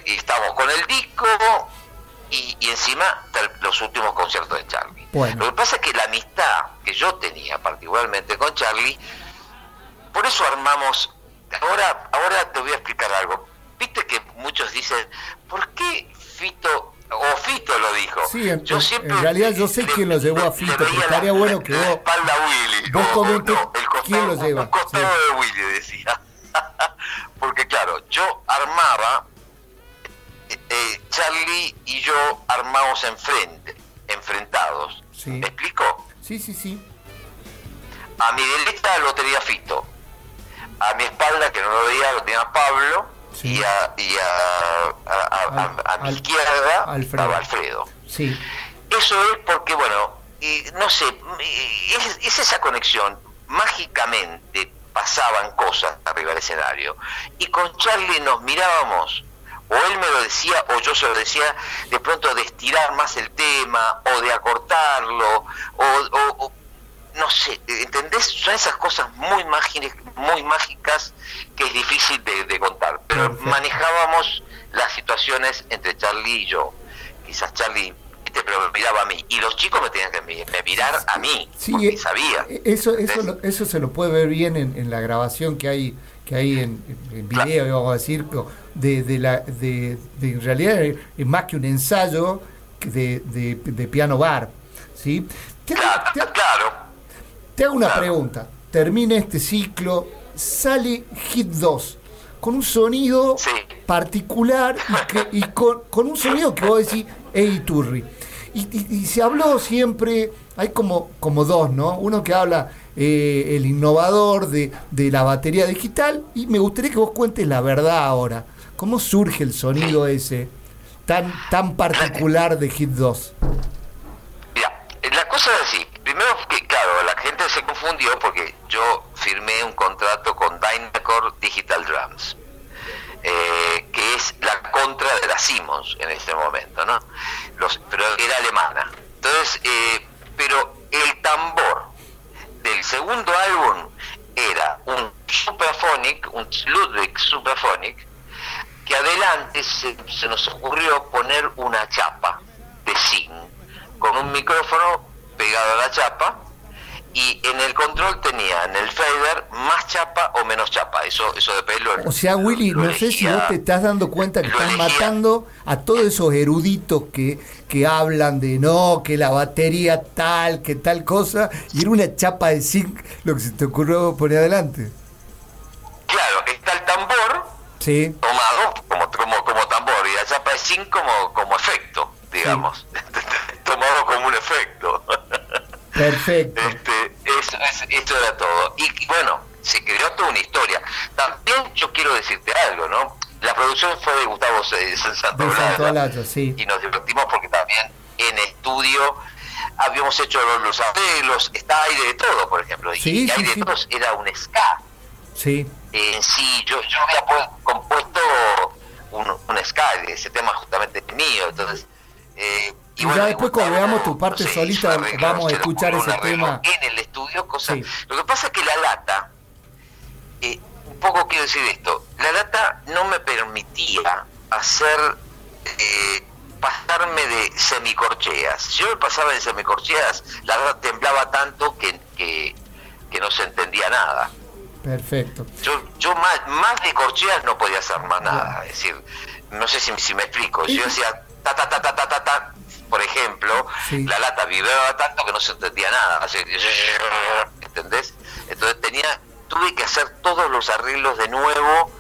y estamos con el disco, y, encima los últimos conciertos de Charlie. Lo que pasa es que la amistad que yo tenía particularmente con Charlie, por eso armamos, ahora, ahora te voy a explicar algo. Viste que muchos dicen, ¿por qué Fito o Fito lo dijo. Sí, en, yo siempre, en realidad yo sé quién lo llevó a Fito, pero estaría bueno que vos, espalda Willy, vos comentes quién lo lleva. Costado de Willy, decía. Porque claro, yo armaba, eh, Charlie y yo armamos enfrente, enfrentados. ¿Me explico? Sí, sí, sí. A mi derecha lo tenía Fito. A mi espalda, que no lo veía, lo tenía Pablo y, a, y a, a, mi izquierda Alfredo. estaba Alfredo. Sí. Eso es porque, bueno, no sé, es, es, esa conexión. Mágicamente pasaban cosas arriba del escenario. Y con Charlie nos mirábamos, o él me lo decía, o yo se lo decía, de pronto de estirar más el tema, o de acortarlo, o no sé, ¿entendés? Son esas cosas muy, muy mágicas que es difícil de, contar. Pero manejábamos las situaciones entre Charlie y yo. Quizás Charlie te miraba a mí. Y los chicos me tenían que mirar a mí sí, porque eh, sabía. eh, eso eso eso se lo puede ver bien en, la grabación que hay que hay en, video vamos a decir de, de la de, en realidad es más que un ensayo de, de, piano bar sí claro te hago una pregunta. Termina este ciclo, sale Hit 2 con un sonido particular y, con, un sonido que vos decís, hey Turri. Y, se habló siempre, hay como, como dos, ¿no? Uno que habla eh, el innovador de, de, la batería digital y me gustaría que vos cuentes la verdad ahora. ¿Cómo surge el sonido ese tan, tan particular de Hit 2? Mira, la cosa es así. Primero que, claro, la gente se confundió porque yo firmé un contrato con Dynacore Digital Drums, eh, que es la contra de la Simmons en este momento, ¿no? Los, pero era alemana. Entonces, eh, pero el tambor del segundo álbum era un Superphonic, un Ludwig Superphonic, que adelante se, se nos ocurrió poner una chapa de zinc con un micrófono pegado a la chapa y en el control tenían el fader más chapa o menos chapa, eso eso de pelo. O sea, Willy, no sé si vos te estás dando cuenta que están matando a todos esos eruditos que, que hablan de no, que la batería tal, que tal cosa, y era una chapa de zinc lo que se te ocurrió poner adelante. Claro, está el tambor sí. tomado como, como, como tambor y la chapa de zinc como, como efecto, digamos, tomado como un efecto. Perfecto. Este, eso, esto era todo. Y, bueno, se creó toda una historia. También yo quiero decirte algo, ¿no? La producción fue de Gustavo Santaolalla. sí. Y nos divertimos porque también en estudio habíamos hecho los arreglos, está aire de todo, por ejemplo. Sí, y aire de todos era un ska. Sí. En sí, yo, yo había compuesto un, un ska, ese tema justamente mío, entonces... Eh, y, ya después cuando veamos tu parte solita vamos a escuchar ese tema. En el estudio, cosas. Lo que pasa es que la lata, eh, un poco quiero decir esto, la lata no me permitía hacer, eh, pasarme de semicorcheas. Si yo me pasaba de semicorcheas, la lata temblaba tanto que, que, no se entendía nada. Perfecto. Yo, yo más, más de corcheas no podía hacer más nada. Es decir, no sé si, si me explico. Yo decía ta ta ta ta ta ta, ta por ejemplo, la lata vibraba tanto que no se entendía nada. Así, ¿Entendés? Entonces tenía, tuve que hacer todos los arreglos de nuevo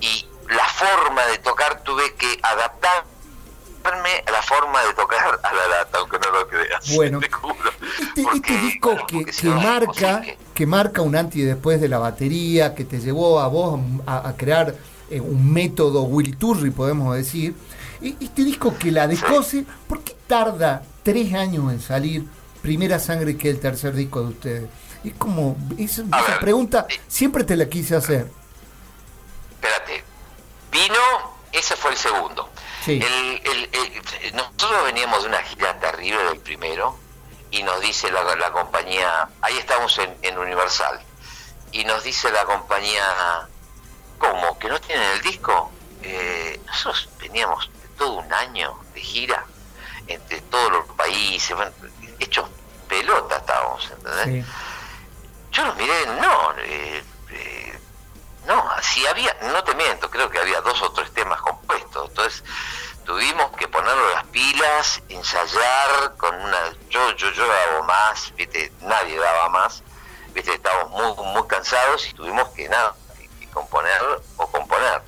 y la forma de tocar tuve que adaptarme a la forma de tocar a la lata, aunque no lo creas. Bueno, este, este, disco que, que marca, que marca un antes y después de la batería, que te llevó a vos a, crear eh, un método Will Turri, podemos decir, este disco que la descose, ¿por qué tarda tres años en salir Primera Sangre que el tercer disco de ustedes? Es como, esa pregunta siempre te la quise hacer. Espérate, vino, ese fue el segundo. nosotros veníamos de una gira terrible del primero y nos dice la, compañía, ahí estamos en, en, Universal, y nos dice la compañía, ¿cómo? ¿Que no tienen el disco? Eh, nosotros veníamos todo un año de gira entre todos los países, bueno, hechos pelota estábamos, ¿entendés? Yo los miré, no, eh, eh, no, si había, no te miento, creo que había dos o tres temas compuestos, entonces tuvimos que ponernos las pilas, ensayar con una, yo, yo, yo daba más, viste, nadie daba más, viste, estábamos muy, muy cansados y tuvimos que nada, que componer o componer,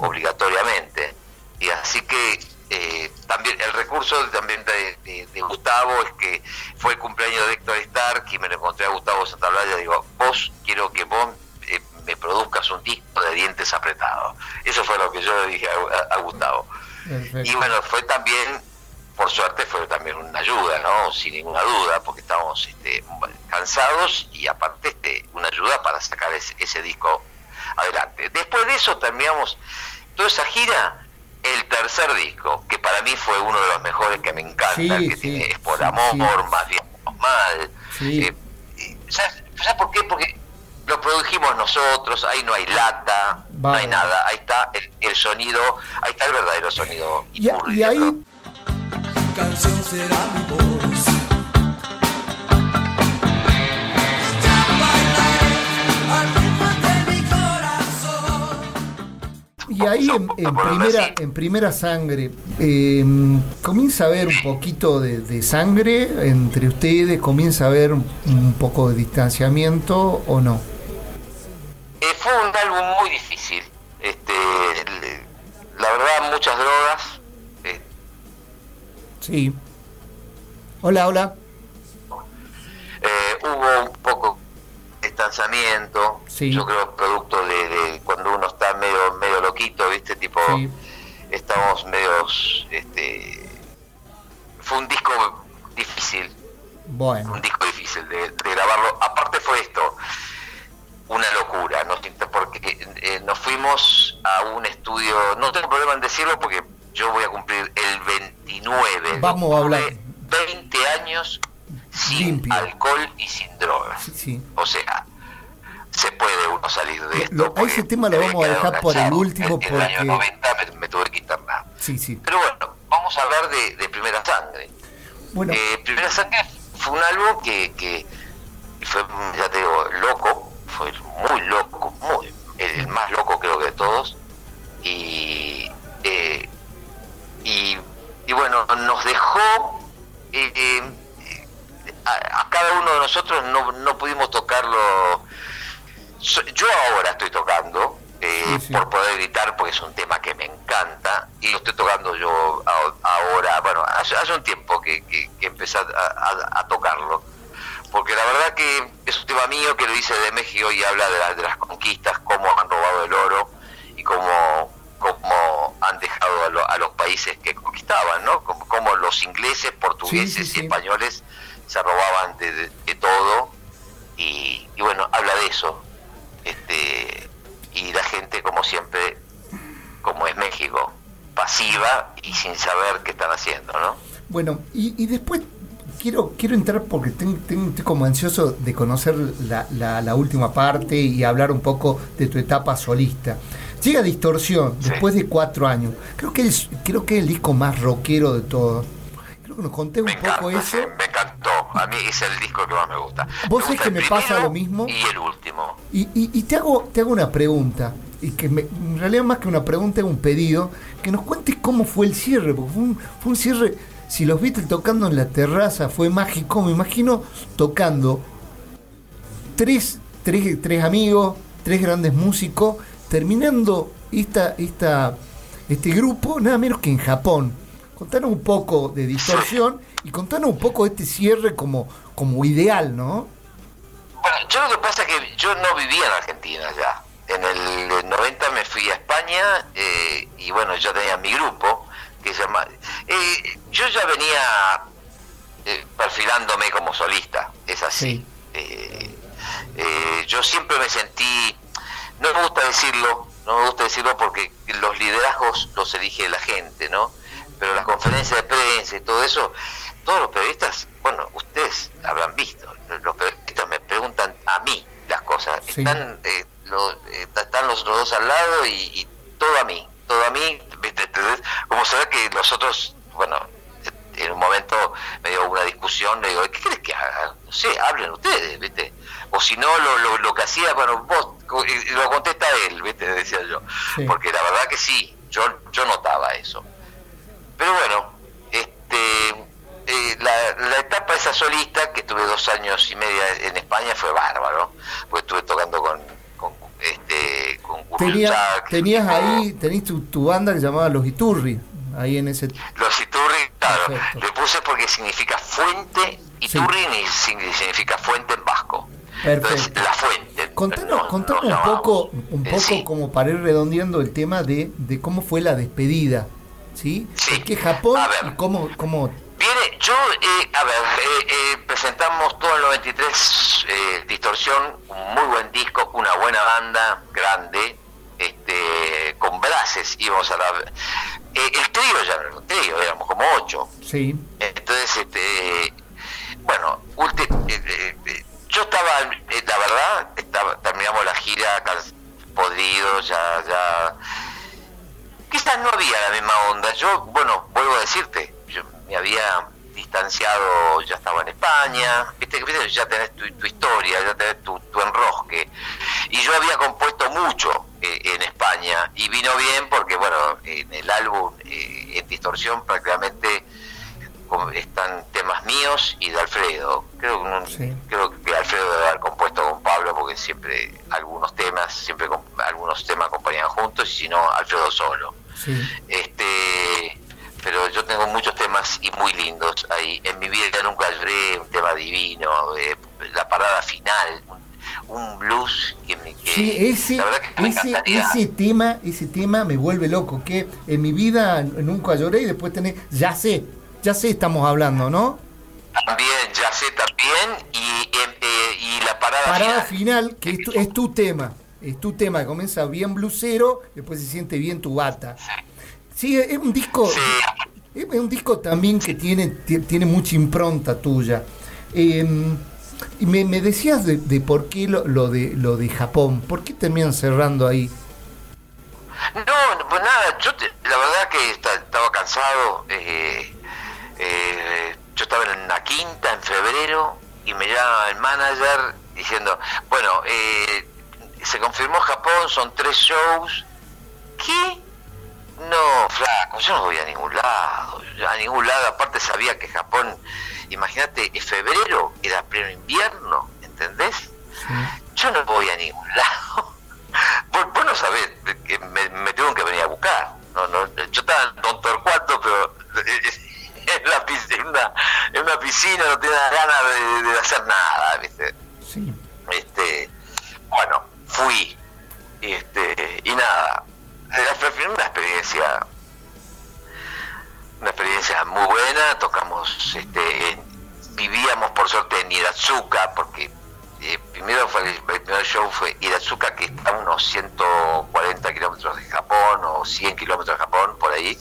obligatoriamente. Y así que eh, también el recurso también de, Gustavo es que fue el cumpleaños de Héctor Stark y me lo encontré a Gustavo Santaolalla y digo, vos quiero que vos eh, me produzcas un disco de dientes apretados. Eso fue lo que yo le dije a, Gustavo. Y bueno, fue también, por suerte, fue también una ayuda, ¿no? Sin ninguna duda, porque estábamos este, cansados y aparte este, una ayuda para sacar ese, ese disco adelante. Después de eso terminamos toda esa gira el tercer disco, que para mí fue uno de los mejores que me encanta, que tiene, es por amor, más bien mal. Eh, ¿sabes, por qué? Porque lo produjimos nosotros, ahí no hay lata, no hay nada, ahí está el, sonido, ahí está el verdadero sonido. Y, y, ahí... Canción será Y ahí en, primera, en primera sangre, em, comienza a haber un poquito de, sangre entre ustedes, comienza a haber un, poco de distanciamiento o no. Eh, fue un álbum muy difícil. Este, la verdad, muchas drogas. Eh. Sí. Hola, hola. Eh, hubo un poco de distanciamiento. Yo creo producto de cuando uno está medio medio loquito, estamos medios. Este, fue un disco difícil. Bueno. Un disco difícil de, grabarlo. Aparte fue esto, una locura, ¿no? porque eh, nos fuimos a un estudio, no tengo problema en decirlo porque yo voy a cumplir el 29. Vamos a hablar. 20 años sin alcohol y sin drogas. O sea, se puede uno salir de esto. a ese tema lo vamos a dejar por el último porque... En el año 90 me, tuve que internar. Sí, sí. Pero bueno, vamos a hablar de, Primera Sangre. Bueno. Eh, Primera Sangre fue un álbum que, que fue, ya te digo, loco, fue muy loco, muy, el, más loco creo que de todos. Y, eh, y, y, bueno, nos dejó... Eh, a, a, cada uno de nosotros no, no pudimos tocarlo yo ahora estoy tocando, eh, por poder gritar, porque es un tema que me encanta, y lo estoy tocando yo ahora, bueno, hace, un tiempo que, que, empecé a, tocarlo, porque la verdad que es un tema mío que lo hice de México y habla de, de las conquistas, cómo han robado el oro y cómo, cómo han dejado a, los países que conquistaban, ¿no? Como, los ingleses, portugueses y españoles se robaban de, todo, y, y bueno, habla de eso, este, y la gente, como siempre, como es México, pasiva y sin saber qué están haciendo, ¿no? Bueno, y, después quiero quiero entrar porque tengo, estoy como ansioso de conocer la, la, última parte y hablar un poco de tu etapa solista. Llega Distorsión después de cuatro años. Creo que es, creo que es el disco más rockero de todos. Creo que nos conté un poco eso. me. A mí es el disco que más me gusta. ¿Vos sabés que me pasa lo mismo? Y el último. Y, y, te, hago, te hago una pregunta, y que en realidad más que una pregunta es un pedido, que nos cuentes cómo fue el cierre, porque fue un, fue un cierre, si los viste tocando en la terraza, fue mágico, me imagino tocando tres, tres, tres amigos, tres grandes músicos, terminando esta, esta, este grupo nada menos que en Japón. Contanos un poco de distorsión y contanos un poco de este cierre como, como ideal, ¿no? Bueno, yo lo que pasa es que yo no vivía en Argentina ya. En el 90 me fui a España eh, y bueno, yo tenía mi grupo que se llama... Eh, yo ya venía eh, perfilándome como solista, es así. yo siempre me sentí, no me gusta decirlo, no me gusta decirlo porque los liderazgos los elige la gente, ¿no? Pero las conferencias de prensa y todo eso, todos los periodistas, bueno, ustedes habrán visto, los periodistas me preguntan a mí las cosas. Están, eh, eh, están los dos al lado y, todo a mí, todo a mí, como saber que los otros, bueno, discusión, le digo, ¿qué crees que haga? No sé, hablen ustedes, ¿viste? O si no, lo, lo, que hacía, bueno, vos, lo contesta él, ¿viste? Decía yo. Porque la verdad que sí, yo, yo notaba eso. Pero bueno, este, eh, la, etapa esa solista, que tuve dos años y media en España, fue bárbaro, porque estuve tocando con, con este con Tenías ahí, tenés tu, tu, banda que se llamaba Los Iturri, ahí en ese... Los Iturri, claro, le puse porque significa fuente, Iturri significa fuente en vasco. Perfecto. la fuente. Contanos, un poco, un poco como para ir redondeando el tema de, de cómo fue la despedida ¿sí? sí. ¿Qué Japón y cómo, cómo... Yo, eh, a ver, eh, eh, presentamos todo el 93 Distorsión, un muy buen disco, una buena banda, grande, este, con braces íbamos a la... el trío ya era un trío, éramos como ocho. Sí. Entonces, este, bueno, yo estaba, la verdad, estaba, terminamos la gira podrido, ya, ya quizás no había la misma onda. Yo, bueno, vuelvo a decirte, yo me había distanciado, ya estaba en España, viste, ya tenés tu, historia, ya tenés tu, enrosque. Y yo había compuesto mucho eh, en España y vino bien porque, bueno, en el álbum, eh, en distorsión prácticamente están temas míos y de Alfredo. Creo, creo que Alfredo debe haber compuesto con Pablo porque siempre algunos temas, siempre algunos temas acompañan juntos y si no, Alfredo solo. Este, pero yo tengo muchos temas y muy lindos ahí. En mi vida nunca lloré un tema divino, eh, la parada final, un, blues que me que, ese, ese, tema, ese tema me vuelve loco, que en mi vida nunca lloré y después tenés, ya sé, ya sé estamos hablando, ¿no? También, ya sé también, y, eh, y la parada, parada final, que es tu tema es tu tema, comienza bien blusero, después se siente bien tu bata. Sí, es un disco, es un disco también que tiene, tiene mucha impronta tuya. Em, me, decías de, por qué lo, de lo de Japón, ¿por qué terminan cerrando ahí? No, pues nada, yo la verdad que estaba cansado. Eh, eh, yo estaba en la quinta en febrero y me llama el manager diciendo, bueno, eh, se confirmó Japón, son tres shows. ¿Qué? No, flaco, yo no voy a ningún lado, a ningún lado, aparte sabía que Japón, imagínate, en febrero era pleno invierno, ¿entendés? Yo no voy a ningún lado. vos, no sabés, que me, tengo que venir a buscar. No, no, yo estaba en Don Torcuato, pero en, la piscina, en una piscina no tenía ganas de, de hacer nada, ¿viste? Sí. Este, bueno, fui. Este, y nada, fue una experiencia, una experiencia muy buena, tocamos, este, vivíamos por suerte en Iratsuka, porque eh, primero fue el, primer show fue Iratsuka, que está a unos 140 kilómetros de Japón, o 100 kilómetros de Japón, por ahí.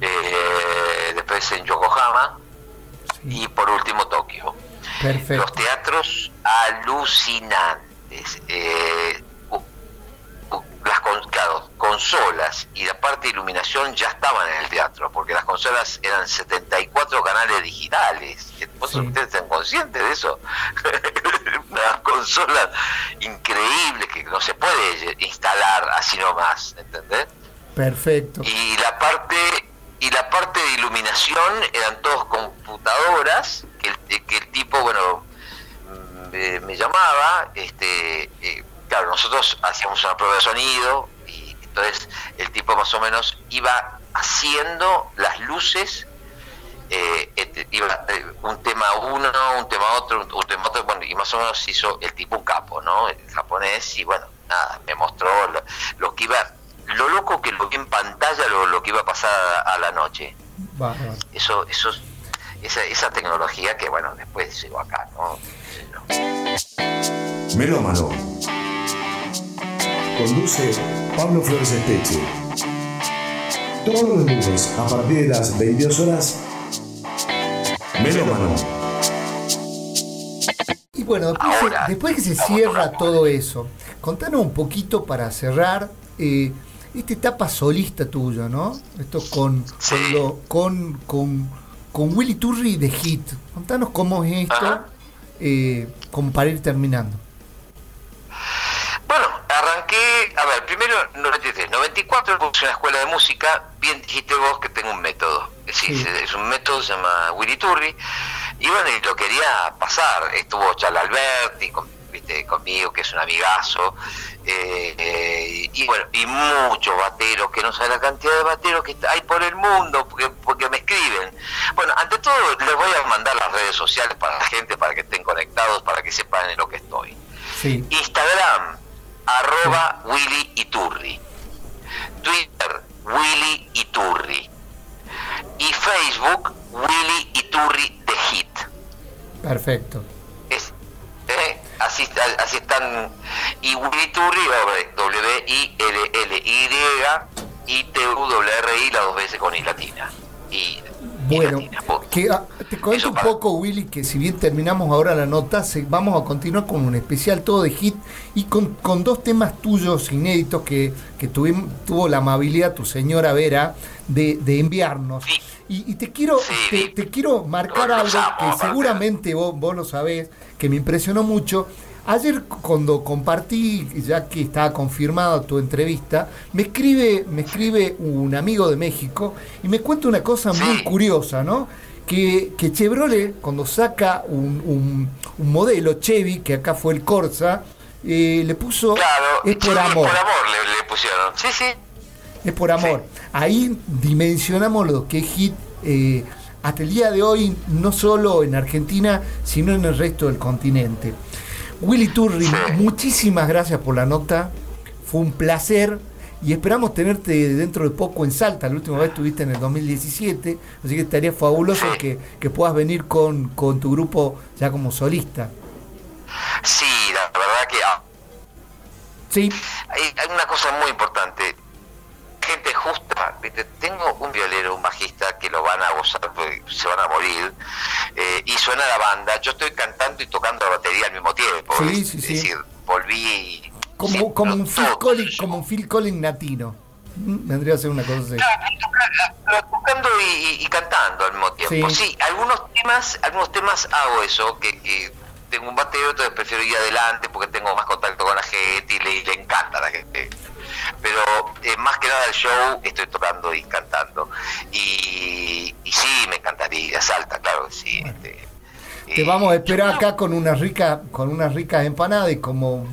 Eh, después en Yokohama, y por último Tokio. Los teatros alucinantes. Eh, las consolas y la parte de iluminación ya estaban en el teatro, porque las consolas eran 74 canales digitales. ustedes están conscientes de eso? Unas consolas increíbles que no se puede instalar así nomás, ¿entendés? Perfecto. Y la parte y la parte de iluminación eran todos computadoras que que el tipo, bueno, me llamaba, este, eh, claro, nosotros hacíamos una prueba de sonido y entonces el tipo más o menos iba haciendo las luces, eh, este, iba eh, un tema uno, un tema otro, un, tema otro, bueno, y más o menos hizo el tipo un capo, ¿no? El japonés y bueno, nada, me mostró lo, que iba, lo loco que lo vi en pantalla, lo, que iba a pasar a, la noche. Eso, eso, esa, esa tecnología que bueno, después llegó acá, ¿no? Melómano. Conduce Pablo Flores Espeche. Todos los lunes a partir de las 22 horas. Melómano. Y bueno, después, que se cierra todo eso, contanos un poquito para cerrar eh, esta etapa solista tuya, ¿no? Esto con, con, con, con Willy Turri de Hit. Contanos cómo es esto, eh, como para ir terminando. Bueno, arranqué, a ver, primero 93, 94 puse una escuela de música, bien dijiste vos que tengo un método. Sí, Es un método, se llama Willy Turri, y bueno, y lo quería pasar. Estuvo Charles Alberti ¿viste? conmigo, que es un amigazo, eh, eh, y bueno, y muchos bateros, que no saben la cantidad de bateros que hay por el mundo, porque, porque me escriben. Bueno, ante todo les voy a mandar las redes sociales para la gente, para que estén conectados, para que sepan en lo que estoy. Instagram, arroba Willy Iturri. Twitter, Willy Iturri. Y Facebook, Willy Iturri de Hit. Perfecto. Es, eh, así, así están. Y Willy Iturri, W-I-L-L-Y, y T-U-R-I, las dos veces con I latina. Y bueno, que, ah, te cuento un poco, Willy, que si bien terminamos ahora la nota, vamos a continuar con un especial todo de hit y con, dos temas tuyos inéditos que, que tuvo la amabilidad tu señora Vera de, enviarnos. Y, te quiero te, quiero marcar algo que seguramente vos, vos lo sabés, que me impresionó mucho Ayer cuando compartí, ya que estaba confirmada tu entrevista, me escribe, me escribe un amigo de México y me cuenta una cosa muy curiosa, ¿no? Que, que Chevrolet, cuando saca un, un, modelo Chevy, que acá fue el Corsa, eh, le puso claro, es por amor. por amor le, pusieron, sí, sí. Es por amor. Ahí dimensionamos lo que es hit eh, hasta el día de hoy, no solo en Argentina, sino en el resto del continente. Willy Turri, muchísimas gracias por la nota. Fue un placer y esperamos tenerte dentro de poco en Salta. La última vez estuviste en el 2017, así que estaría fabuloso que, puedas venir con, tu grupo ya como solista. Sí, la verdad que... Ah, sí. Hay, una cosa muy importante. Gente justa, tengo un violero, un bajista que lo van a gozar, se van a morir eh, y suena la banda. Yo estoy cantando y tocando la batería al mismo tiempo. Sí, sí, es decir, volví. Como, como, un Phil Collins, como un Phil Collins latino. Mm, vendría a ser una cosa así. tocando y, cantando al mismo tiempo. Sí. algunos temas, algunos temas hago eso, que, que tengo un bateo, entonces prefiero ir adelante porque tengo más contacto con la gente y le, le encanta a la gente pero eh, más que nada el show estoy tocando y cantando. Y, sí, me encantaría, salta, claro que sí. Este, Te vamos a esperar acá con una rica, con unas ricas empanadas y como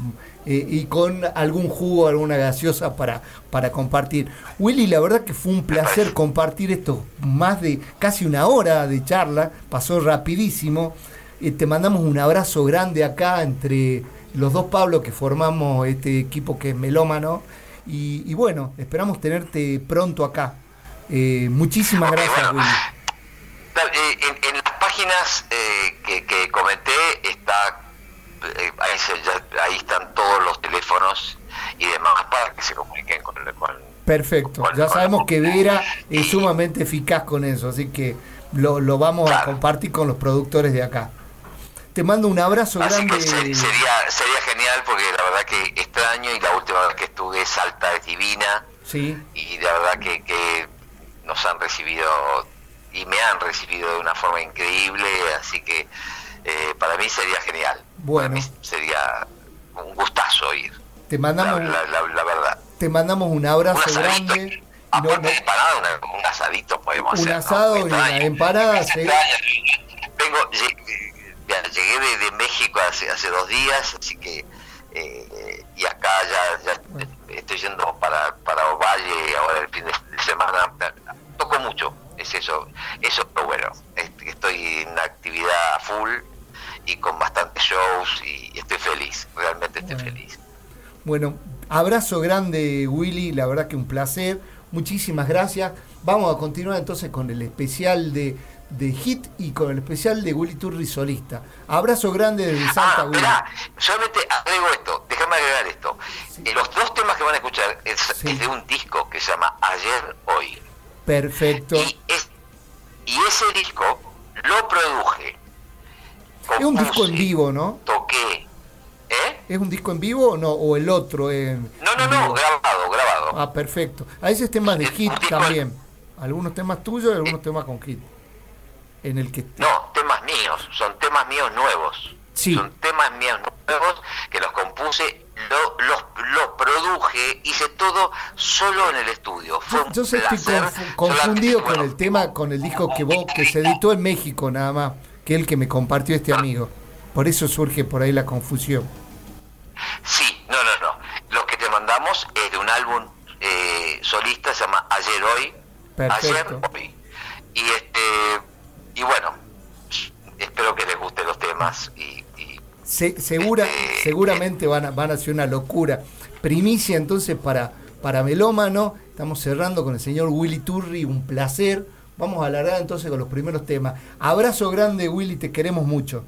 eh, y con algún jugo, alguna gaseosa para, para compartir. Willy, la verdad que fue un placer compartir esto, más de casi una hora de charla, pasó rapidísimo. Eh, te mandamos un abrazo grande acá entre los dos Pablos que formamos este equipo que es Melómano y, bueno, esperamos tenerte pronto acá. Eh, muchísimas gracias, Willy. Eh, en, las páginas eh, que, comenté está ahí, están todos los teléfonos y demás para que se comuniquen con, con Perfecto, ya sabemos que Vera es sumamente eficaz con eso, así que lo, lo vamos a compartir con los productores de acá. Te mando un abrazo grande. sería, sería genial porque la verdad que extraño y la última vez que estuve Salta es divina. Sí. Y la verdad que, que nos han recibido y me han recibido de una forma increíble, así que eh, para mí sería genial. Bueno. Para mí sería un gustazo ir. Te mandamos, la, verdad. Te mandamos un abrazo grande. Aparte de empanada, un asadito podemos un hacer. Un asado y una empanada. Llegué de, México hace, hace dos días, así que eh, y acá ya, estoy yendo para, para Ovalle ahora el fin de, semana. Toco mucho, es eso, eso pero bueno, estoy en actividad full y con bastantes shows y, estoy feliz, realmente estoy feliz. Bueno, abrazo grande Willy, la verdad que un placer, muchísimas gracias. Vamos a continuar entonces con el especial de de Hit y con el especial de Willy Turri solista. Abrazo grande desde ah, Santa Willy. solamente agrego esto, déjame agregar esto. Eh, los dos temas que van a escuchar es, de un disco que se llama Ayer Hoy. Perfecto. Y, ese disco lo produje. Es un disco en vivo, ¿no? Toqué. ¿Eh? ¿Es un disco en vivo o no? ¿O el otro? En, no, no, no, grabado, grabado. Ah, perfecto. A veces temas de Hit también. Algunos temas tuyos y algunos temas con Hit. En el que... No, temas míos, son temas míos nuevos. Sí. Son temas míos nuevos que los compuse, lo- los, los produje, hice todo solo en el estudio. Fue Yo sé, estoy confundido con el tema, con el disco que vos, que se editó en México nada más, que el que me compartió este amigo. Por eso surge por ahí la confusión. Sí, no, no, no. Lo que te mandamos es de un álbum eh, solista, se llama Ayer Hoy. Perfecto. Ayer Hoy. Y este y bueno, espero que les gusten los temas y, y Se- segura, Este, seguramente van a, van a ser una locura. Primicia entonces para, para Melómano. Estamos cerrando con el señor Willy Turri, un placer. Vamos a alargar entonces con los primeros temas. Abrazo grande Willy, te queremos mucho.